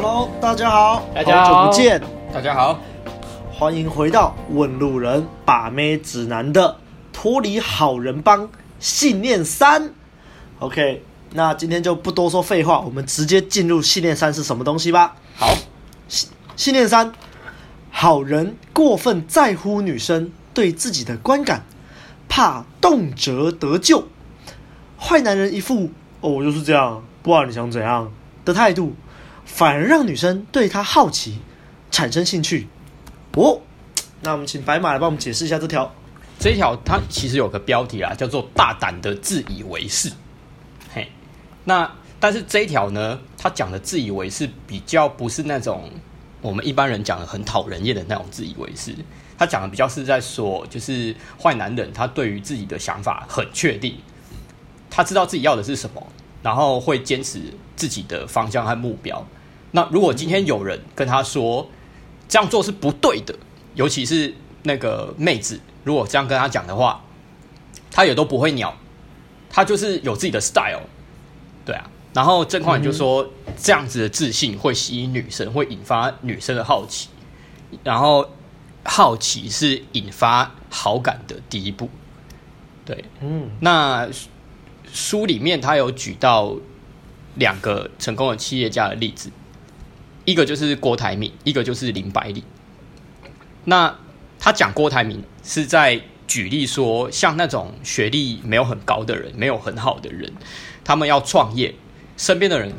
Hello，大家好，大家好，好久不见，大家好，欢迎回到问路人把妹指南的脱离好人帮信念三。OK，那今天就不多说废话，我们直接进入信念三是什么东西吧。好，信信念三，好人过分在乎女生对自己的观感，怕动辄得咎；坏男人一副哦，我就是这样，不然你想怎样的态度。反而让女生对他好奇，产生兴趣。哦，那我们请白马来帮我们解释一下这条。这一条它其实有个标题啦，叫做“大胆的自以为是”。嘿，那但是这一条呢，他讲的自以为是比较不是那种我们一般人讲的很讨人厌的那种自以为是。他讲的比较是在说，就是坏男人他对于自己的想法很确定，他知道自己要的是什么，然后会坚持自己的方向和目标。那如果今天有人跟他说这样做是不对的，尤其是那个妹子，如果这样跟他讲的话，他也都不会鸟，他就是有自己的 style，对啊。然后郑匡宇就说，这样子的自信会吸引女生，会引发女生的好奇，然后好奇是引发好感的第一步。对，嗯，那书里面他有举到两个成功的企业家的例子。一个就是郭台铭，一个就是林百里。那他讲郭台铭是在举例说，像那种学历没有很高的人，没有很好的人，他们要创业，身边的人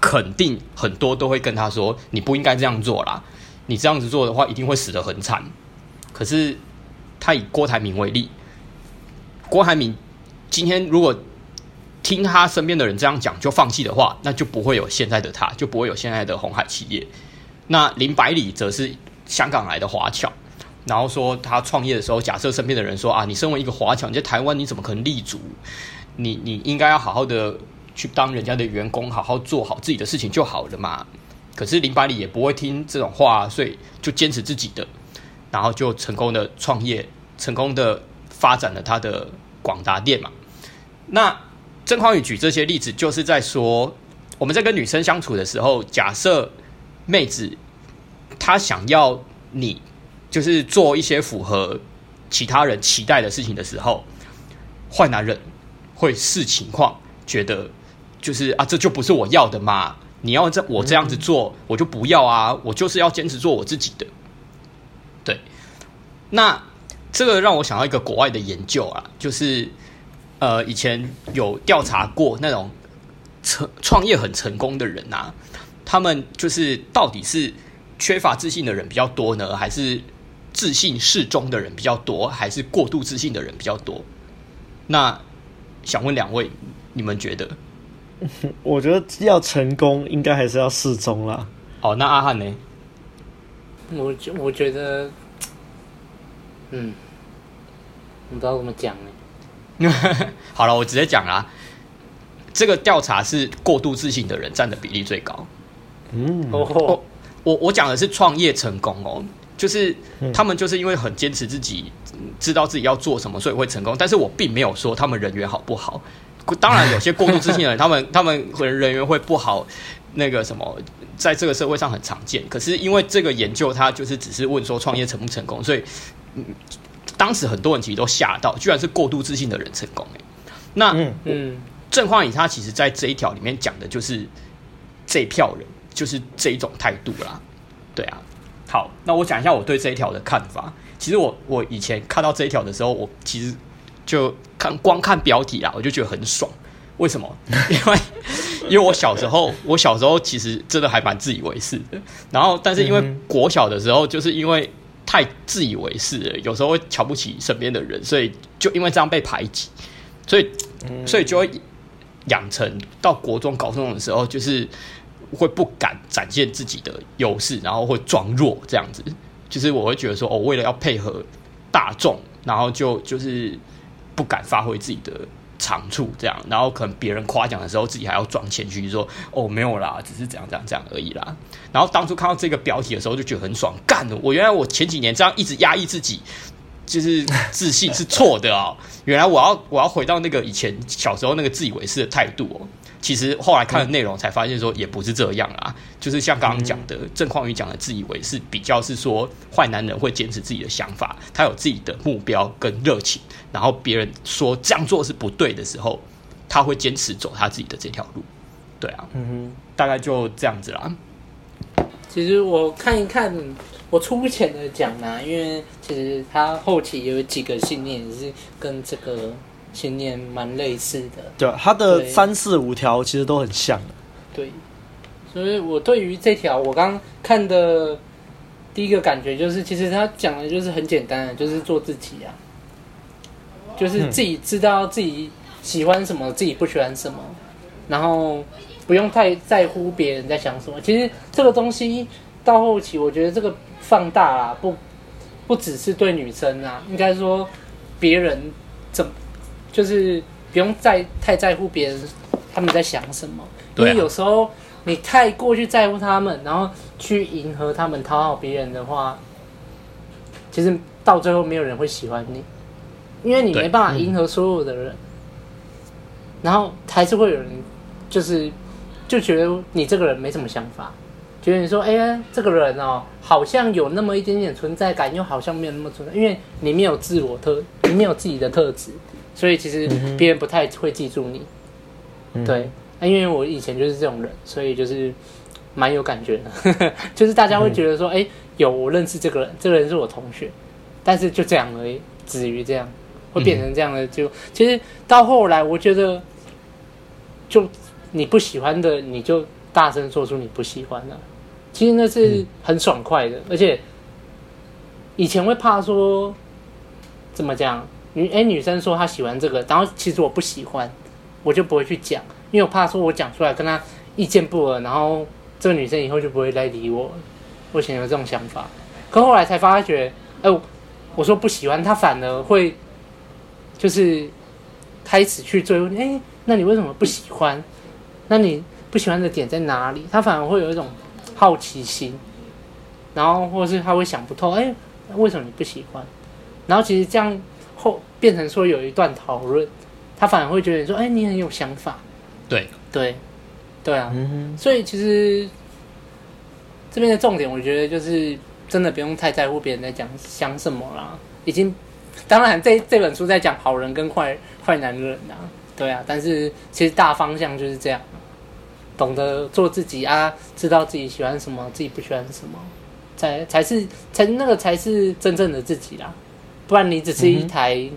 肯定很多都会跟他说：“你不应该这样做啦，你这样子做的话，一定会死得很惨。”可是他以郭台铭为例，郭台铭今天如果听他身边的人这样讲就放弃的话，那就不会有现在的他，就不会有现在的红海企业。那林百里则是香港来的华侨，然后说他创业的时候，假设身边的人说啊，你身为一个华侨，你在台湾你怎么可能立足？你你应该要好好的去当人家的员工，好好做好自己的事情就好了嘛。可是林百里也不会听这种话，所以就坚持自己的，然后就成功的创业，成功的发展了他的广达店嘛。那郑匡宇举这些例子，就是在说，我们在跟女生相处的时候，假设妹子她想要你，就是做一些符合其他人期待的事情的时候，坏男人会视情况觉得，就是啊，这就不是我要的嘛，你要这我这样子做，我就不要啊，我就是要坚持做我自己的。对，那这个让我想到一个国外的研究啊，就是。呃，以前有调查过那种成创业很成功的人啊，他们就是到底是缺乏自信的人比较多呢，还是自信适中的人比较多，还是过度自信的人比较多？那想问两位，你们觉得？我觉得要成功，应该还是要适中啦。哦，那阿汉呢？我觉我觉得，嗯，我不知道怎么讲呢。好了，我直接讲啦。这个调查是过度自信的人占的比例最高。嗯，我我我讲的是创业成功哦，就是他们就是因为很坚持自己，知道自己要做什么，所以会成功。但是我并没有说他们人缘好不好。当然，有些过度自信的人，他们他们可能人缘会不好，那个什么，在这个社会上很常见。可是因为这个研究，他就是只是问说创业成不成功，所以嗯。当时很多人其实都吓到，居然是过度自信的人成功。那嗯嗯，郑匡宇他其实在这一条里面讲的就是这一票人，就是这一种态度啦。对啊，好，那我讲一下我对这一条的看法。其实我我以前看到这一条的时候，我其实就看光看标题啦，我就觉得很爽。为什么？因为因为我小时候，我小时候其实真的还蛮自以为是的。然后，但是因为国小的时候，就是因为。太自以为是了，有时候会瞧不起身边的人，所以就因为这样被排挤，所以所以就会养成到国中、高中的时候，就是会不敢展现自己的优势，然后会装弱这样子。就是我会觉得说，哦，为了要配合大众，然后就就是不敢发挥自己的。长处这样，然后可能别人夸奖的时候，自己还要装谦虚，说：“哦，没有啦，只是这样这样这样而已啦。”然后当初看到这个标题的时候，就觉得很爽，干了！我原来我前几年这样一直压抑自己，就是自信是错的哦。原来我要我要回到那个以前小时候那个自以为是的态度哦。其实后来看了内容才发现说也不是这样啊。就是像刚刚讲的郑匡宇讲的自以为是，比较是说坏男人会坚持自己的想法，他有自己的目标跟热情，然后别人说这样做是不对的时候，他会坚持走他自己的这条路。对啊，嗯哼，大概就这样子啦。其实我看一看，我粗浅的讲呢，因为其实他后期有几个信念是跟这个信念蛮类似的。对，他的三四五条其实都很像。对，所以我对于这条我刚看的第一个感觉就是，其实他讲的就是很简单的，就是做自己啊，就是自己知道自己喜欢什么，自己不喜欢什么。然后不用太在乎别人在想什么。其实这个东西到后期，我觉得这个放大啊，不不只是对女生啊，应该说别人怎么就是不用在太在乎别人他们在想什么。因为有时候你太过去在乎他们，然后去迎合他们讨好别人的话，其实到最后没有人会喜欢你，因为你没办法迎合所有的人，然后还是会有人。就是，就觉得你这个人没什么想法，觉得你说，哎呀，这个人哦，好像有那么一点点存在感，又好像没有那么存在，因为你没有自我特，你没有自己的特质，所以其实别人不太会记住你。嗯、对，因为我以前就是这种人，所以就是蛮有感觉的，就是大家会觉得说，哎，有我认识这个人，这个人是我同学，但是就这样而已，止于这样，会变成这样的，就其实到后来，我觉得就。你不喜欢的，你就大声说出你不喜欢的。其实那是很爽快的，而且以前会怕说怎么讲女哎女生说她喜欢这个，然后其实我不喜欢，我就不会去讲，因为我怕说我讲出来跟她意见不合，然后这个女生以后就不会来理我。我以前有这种想法，可后来才发觉，哎，我说不喜欢，她反而会就是开始去追问，哎，那你为什么不喜欢？那你不喜欢的点在哪里？她反而会有一种好奇心，然后或者是他会想不透，哎，为什么你不喜欢？然后其实这样后变成说有一段讨论，他反而会觉得说，哎，你很有想法。对对对啊，嗯、所以其实这边的重点，我觉得就是真的不用太在乎别人在讲想什么啦。已经，当然这这本书在讲好人跟坏坏男人啊。对啊，但是其实大方向就是这样，懂得做自己啊，知道自己喜欢什么，自己不喜欢什么，才才是才那个才是真正的自己啦。不然你只是一台、嗯、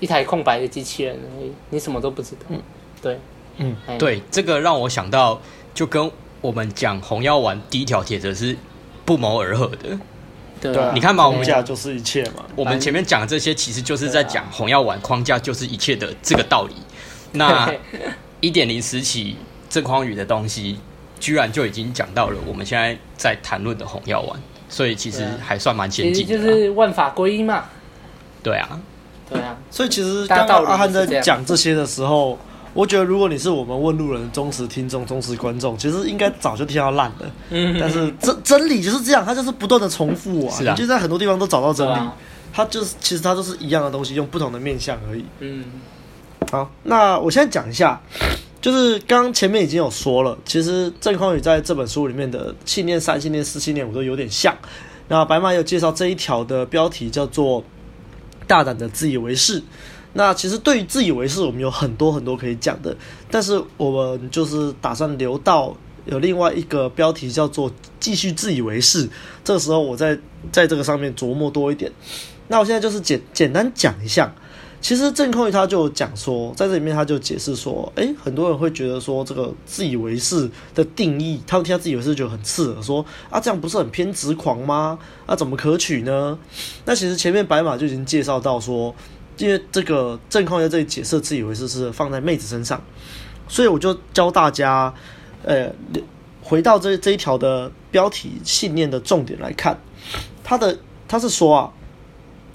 一台空白的机器人而已，你什么都不知道。嗯，对，嗯，对，这个让我想到，就跟我们讲红药丸第一条铁则是不谋而合的。对啊，你看嘛，我们框架就是一切嘛。我们前面讲的这些，其实就是在讲红药丸框架就是一切的这个道理。那一点零时期郑匡宇的东西，居然就已经讲到了我们现在在谈论的红药丸，所以其实还算蛮先进的。就是万法归一嘛。对啊，对啊。所以其实刚刚阿汉在讲这些的时候。我觉得，如果你是我们问路人的忠实听众、忠实观众，其实应该早就听到烂了。嗯，但是真真理就是这样，它就是不断的重复啊。是啊，你就在很多地方都找到真理。啊、它就是其实它都是一样的东西，用不同的面相而已。嗯，好，那我现在讲一下，就是刚前面已经有说了，其实郑匡宇在这本书里面的信念三、信念四、信念五都有点像。那白马有介绍这一条的标题叫做“大胆的自以为是”。那其实对于自以为是，我们有很多很多可以讲的，但是我们就是打算留到有另外一个标题叫做“继续自以为是”。这个时候我在在这个上面琢磨多一点。那我现在就是简简单讲一下，其实郑匡宇他就讲说，在这里面他就解释说，诶，很多人会觉得说这个自以为是的定义，他们听到自以为是就很刺耳，说啊这样不是很偏执狂吗？啊怎么可取呢？那其实前面白马就已经介绍到说。因为这个郑匡在这里解释自以为是是放在妹子身上，所以我就教大家，呃，回到这这一条的标题信念的重点来看，他的他是说啊，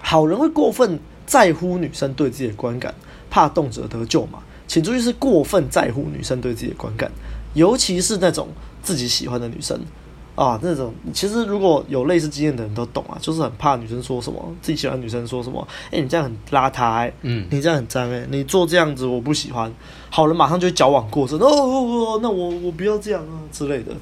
好人会过分在乎女生对自己的观感，怕动辄得咎嘛。请注意是过分在乎女生对自己的观感，尤其是那种自己喜欢的女生。啊，那种其实如果有类似经验的人都懂啊，就是很怕女生说什么，自己喜欢女生说什么，哎、欸，你这样很邋遢、欸，嗯，你这样很脏，哎，你做这样子我不喜欢。好人马上就会矫枉过正，哦哦哦，那我我不要这样啊之类的，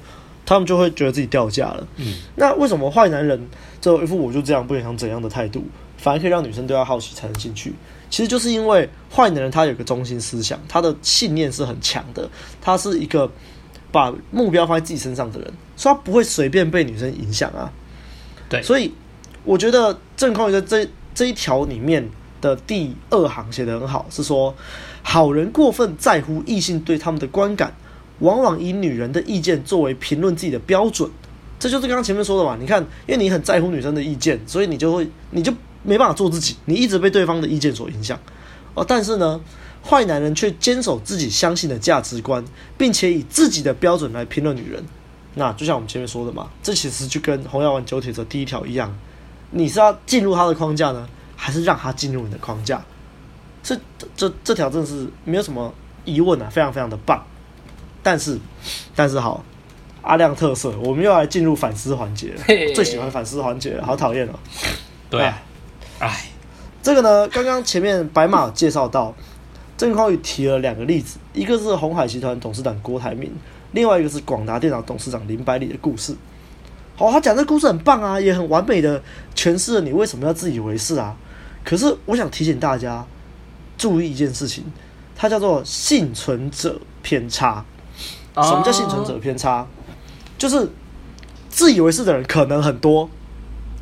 他们就会觉得自己掉价了。嗯，那为什么坏男人就一副我就这样不想怎样的态度，反而可以让女生对他好奇产生兴趣？其实就是因为坏男人他有个中心思想，他的信念是很强的，他是一个。把目标放在自己身上的人，所以他不会随便被女生影响啊。对，所以我觉得郑匡宇在这这一条里面的第二行写得很好，是说好人过分在乎异性对他们的观感，往往以女人的意见作为评论自己的标准。这就是刚刚前面说的嘛。你看，因为你很在乎女生的意见，所以你就会你就没办法做自己，你一直被对方的意见所影响。哦，但是呢。坏男人却坚守自己相信的价值观，并且以自己的标准来评论女人。那就像我们前面说的嘛，这其实就跟红药丸九铁则第一条一样，你是要进入他的框架呢，还是让他进入你的框架？这这这条真的是没有什么疑问啊，非常非常的棒。但是，但是好，阿亮特色，我们又来进入反思环节了，最喜欢反思环节了，好讨厌哦。对，哎，这个呢，刚刚前面白马介绍到。郑匡宇提了两个例子，一个是鸿海集团董事长郭台铭，另外一个是广达电脑董事长林百里的故事。好，他讲这故事很棒啊，也很完美的诠释了你为什么要自以为是啊。可是我想提醒大家注意一件事情，它叫做幸存者偏差。什么叫幸存者偏差？就是自以为是的人可能很多，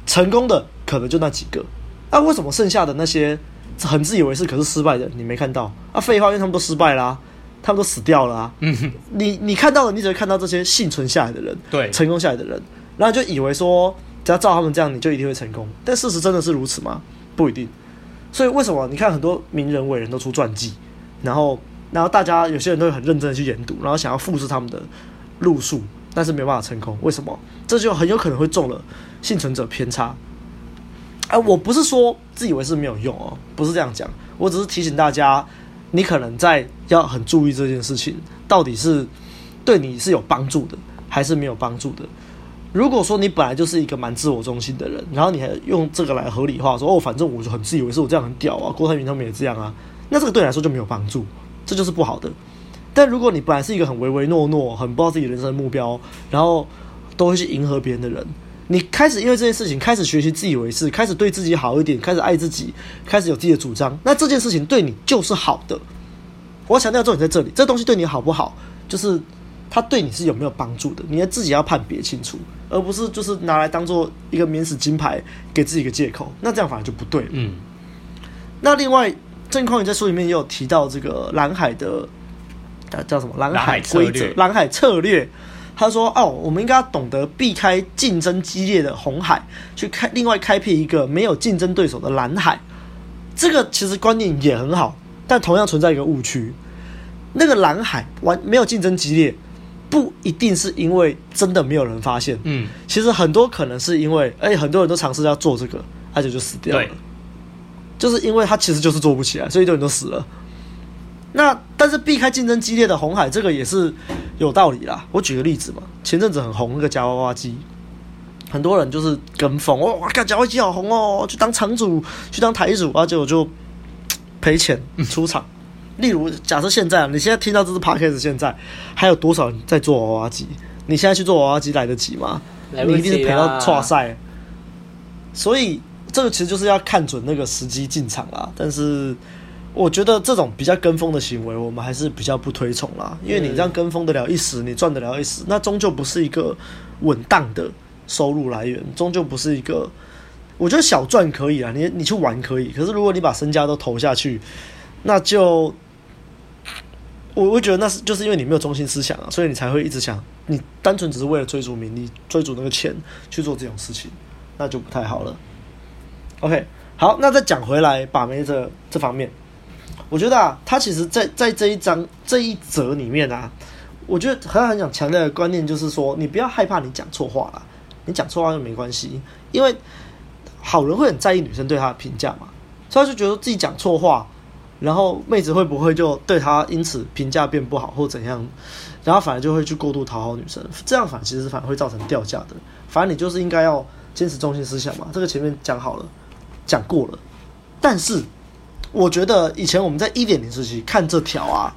成功的可能就那几个。那、啊、为什么剩下的那些？很自以为是，可是失败的你没看到啊？废话，因为他们都失败啦、啊，他们都死掉了啊！嗯哼，你你看到的，你只会看到这些幸存下来的人，对，成功下来的人，然后就以为说只要照他们这样，你就一定会成功。但事实真的是如此吗？不一定。所以为什么你看很多名人伟人都出传记，然后然后大家有些人都会很认真的去研读，然后想要复制他们的路数，但是没办法成功。为什么？这就很有可能会中了幸存者偏差。哎，我不是说自以为是没有用哦，不是这样讲，我只是提醒大家，你可能在要很注意这件事情，到底是对你是有帮助的，还是没有帮助的。如果说你本来就是一个蛮自我中心的人，然后你还用这个来合理化说哦，反正我就很自以为是，我这样很屌啊，郭台铭他们也这样啊，那这个对你来说就没有帮助，这就是不好的。但如果你本来是一个很唯唯诺诺、很不知道自己人生的目标，然后都会去迎合别人的人。你开始因为这件事情开始学习自以为是，开始对自己好一点，开始爱自己，开始有自己的主张，那这件事情对你就是好的。我要强调重点在这里，这东西对你好不好，就是它对你是有没有帮助的，你要自己要判别清楚，而不是就是拿来当做一个免死金牌，给自己一个借口，那这样反而就不对了。嗯。那另外，郑匡宇在书里面也有提到这个蓝海的，叫什么？蓝海规则，蓝海策略。他说：“哦，我们应该要懂得避开竞争激烈的红海，去开另外开辟一个没有竞争对手的蓝海。这个其实观念也很好，但同样存在一个误区。那个蓝海完没有竞争激烈，不一定是因为真的没有人发现。嗯，其实很多可能是因为，而且很多人都尝试要做这个，而且就死掉了。就是因为他其实就是做不起来，所以很多人都死了。”那但是避开竞争激烈的红海，这个也是有道理啦。我举个例子嘛，前阵子很红那个夹娃娃机，很多人就是跟风，哇，看夹娃娃机好红哦，去当场主，去当台主，而且我就赔钱出场。例如，假设现在你现在听到这是 Podcast，现在还有多少人在做娃娃机？你现在去做娃娃机来得及吗？你一定是赔到挫赛。所以这个其实就是要看准那个时机进场啦。但是。我觉得这种比较跟风的行为，我们还是比较不推崇啦。因为你这样跟风得了一时，你赚得了一时，那终究不是一个稳当的收入来源，终究不是一个。我觉得小赚可以啊，你你去玩可以，可是如果你把身家都投下去，那就我会觉得那是就是因为你没有中心思想啊，所以你才会一直想，你单纯只是为了追逐名利、追逐那个钱去做这种事情，那就不太好了。OK，好，那再讲回来把妹这这方面。我觉得啊，他其实在在这一章这一则里面啊，我觉得很很想强调的观念就是说，你不要害怕你讲错话啦，你讲错话又没关系，因为好人会很在意女生对他的评价嘛，所以他就觉得自己讲错话，然后妹子会不会就对他因此评价变不好或怎样？然后反而就会去过度讨好女生，这样反而其实反而会造成掉价的。反正你就是应该要坚持中心思想嘛，这个前面讲好了，讲过了。但是我觉得以前我们在一点零时期看这条啊，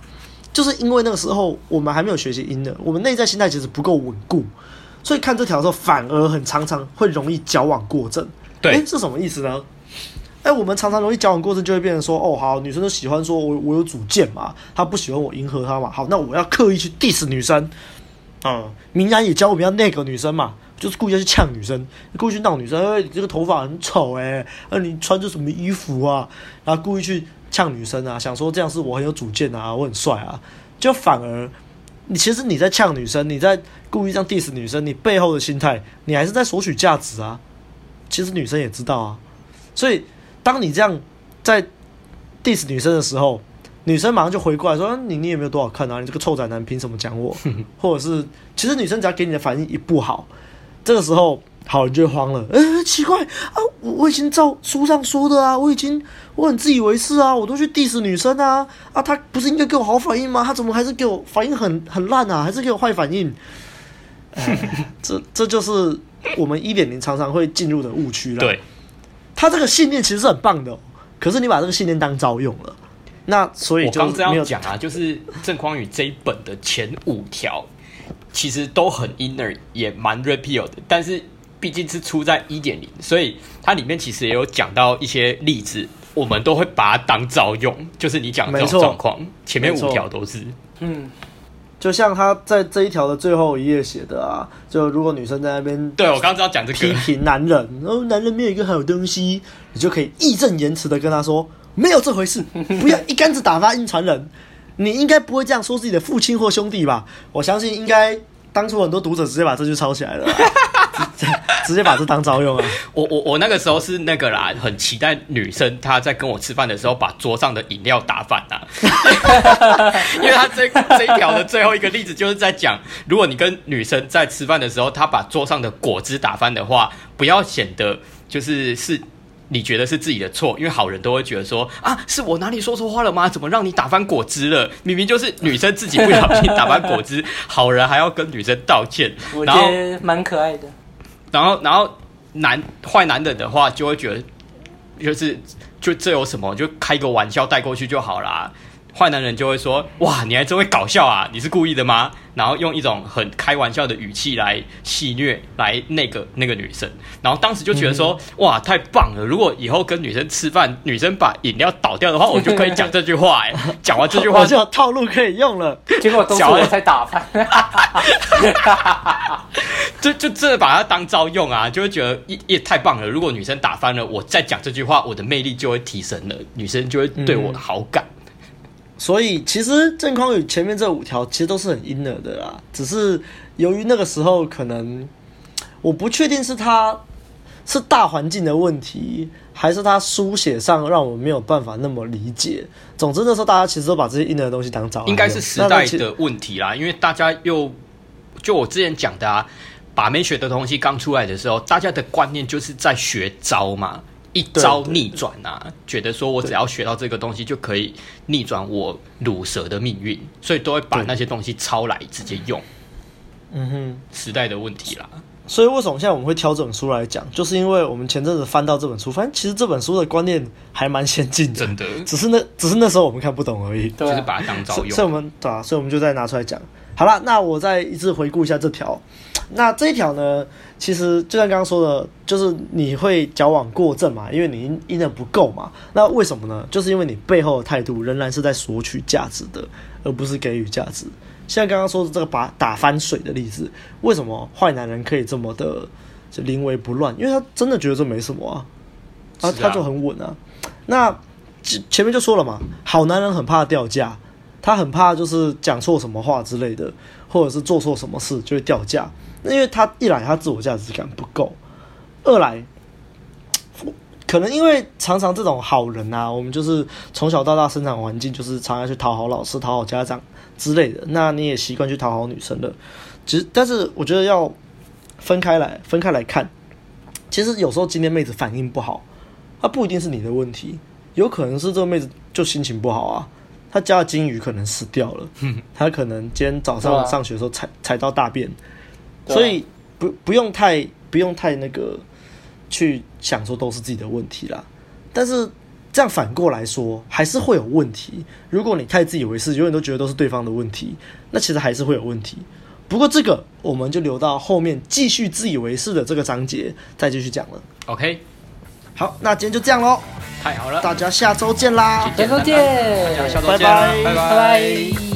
就是因为那个时候我们还没有学习 inner，我们内在心态其实不够稳固，所以看这条的时候反而很常常会容易矫枉过正。对，诶，是什么意思呢？哎，我们常常容易交往过程就会变成说，哦，好，女生都喜欢说我我有主见嘛，她不喜欢我迎合她嘛，好，那我要刻意去 diss 女生，嗯，明然也教我们要那个女生嘛，就是故意要去呛女生，故意去闹女生，哎，你这个头发很丑哎，那你穿着什么衣服啊？然后故意去呛女生啊，想说这样是我很有主见啊，我很帅啊，就反而你其实你在呛女生，你在故意这样 diss 女生，你背后的心态，你还是在索取价值啊，其实女生也知道啊，所以。当你这样在 diss 女生的时候，女生马上就回过来说：“你你也没有多好看啊，你这个臭宅男凭什么讲我？”或者是，其实女生只要给你的反应一不好，这个时候好人就慌了。嗯、欸，奇怪啊，我我已经照书上说的啊，我已经我很自以为是啊，我都去 diss 女生啊啊，她不是应该给我好反应吗？她怎么还是给我反应很很烂啊？还是给我坏反应？哎、这这就是我们一点零常常会进入的误区了。对。他这个信念其实是很棒的，可是你把这个信念当招用了，那所以我刚这样讲啊，就是郑匡宇这一本的前五条其实都很 inner，也蛮 repeal 的，但是毕竟是出在一点零，所以它里面其实也有讲到一些例子，我们都会把它当招用，就是你讲的这种状况，前面五条都是，嗯。就像他在这一条的最后一页写的啊，就如果女生在那边，对我刚刚知道讲这个批评男人，然后男人没有一个好东西，你就可以义正言辞的跟他说，没有这回事，不要一竿子打翻一船人，你应该不会这样说自己的父亲或兄弟吧？我相信应该当初很多读者直接把这句抄起来了。直接把这当招用啊！我我我那个时候是那个啦，很期待女生她在跟我吃饭的时候把桌上的饮料打翻啊，因为他这这一条的最后一个例子就是在讲，如果你跟女生在吃饭的时候，她把桌上的果汁打翻的话，不要显得就是是你觉得是自己的错，因为好人都会觉得说啊，是我哪里说错话了吗？怎么让你打翻果汁了？明明就是女生自己不小心打翻果汁，好人还要跟女生道歉，我觉得蛮可爱的。然后，然后男坏男人的话就会觉得，就是就这有什么，就开个玩笑带过去就好啦。坏男人就会说：“哇，你还真会搞笑啊！你是故意的吗？”然后用一种很开玩笑的语气来戏谑，来那个那个女生。然后当时就觉得说：“嗯、哇，太棒了！如果以后跟女生吃饭，女生把饮料倒掉的话，我就可以讲这句话。哎，讲完这句话就有套路可以用了。结果都是我才打翻，就就真的把它当招用啊！就会觉得也也太棒了。如果女生打翻了，我再讲这句话，我的魅力就会提升了，女生就会对我的好感。嗯”所以其实郑匡宇前面这五条其实都是很 inner 的啦，只是由于那个时候可能我不确定是他是大环境的问题，还是他书写上让我没有办法那么理解。总之那时候大家其实都把这些 inner 的东西当招，应该是时代的问题啦。因为大家又就我之前讲的啊，把妹学的东西刚出来的时候，大家的观念就是在学招嘛。一招逆转啊！对对对，觉得说我只要学到这个东西就可以逆转我乳蛇的命运，所以都会把那些东西抄来直接用。嗯哼，时代的问题啦。所以为什么现在我们会挑这本书来讲？就是因为我们前阵子翻到这本书，发现其实这本书的观念还蛮先进的，真的。只是那只是那时候我们看不懂而已，对啊、就是把它当招用。所以我们对啊，所以我们就再拿出来讲。好了，那我再一次回顾一下这条。那这一条呢，其实就像刚刚说的，就是你会矫枉过正嘛，因为你 inner 不够嘛。那为什么呢？就是因为你背后的态度仍然是在索取价值的，而不是给予价值。像刚刚说的这个把打翻水的例子，为什么坏男人可以这么的就临危不乱？因为他真的觉得这没什么啊，啊，他就很稳啊。那前面就说了嘛，好男人很怕掉价。他很怕，就是讲错什么话之类的，或者是做错什么事就会掉价。那因为他一来他自我价值感不够，二来可能因为常常这种好人啊，我们就是从小到大生长环境就是常常去讨好老师、讨好家长之类的。那你也习惯去讨好女生了。其实，但是我觉得要分开来，分开来看。其实有时候今天妹子反应不好，她不一定是你的问题，有可能是这个妹子。就心情不好啊。他家的金鱼可能死掉了，他可能今天早上上学的时候踩踩到大便，所以不不用太不用太那个去想说都是自己的问题啦。但是这样反过来说，还是会有问题。如果你太自以为是，永远都觉得都是对方的问题，那其实还是会有问题。不过这个我们就留到后面继续自以为是的这个章节再继续讲了。OK，好，那今天就这样喽。太好了，大家下周见啦！下周见，大家下周见，拜拜，拜拜。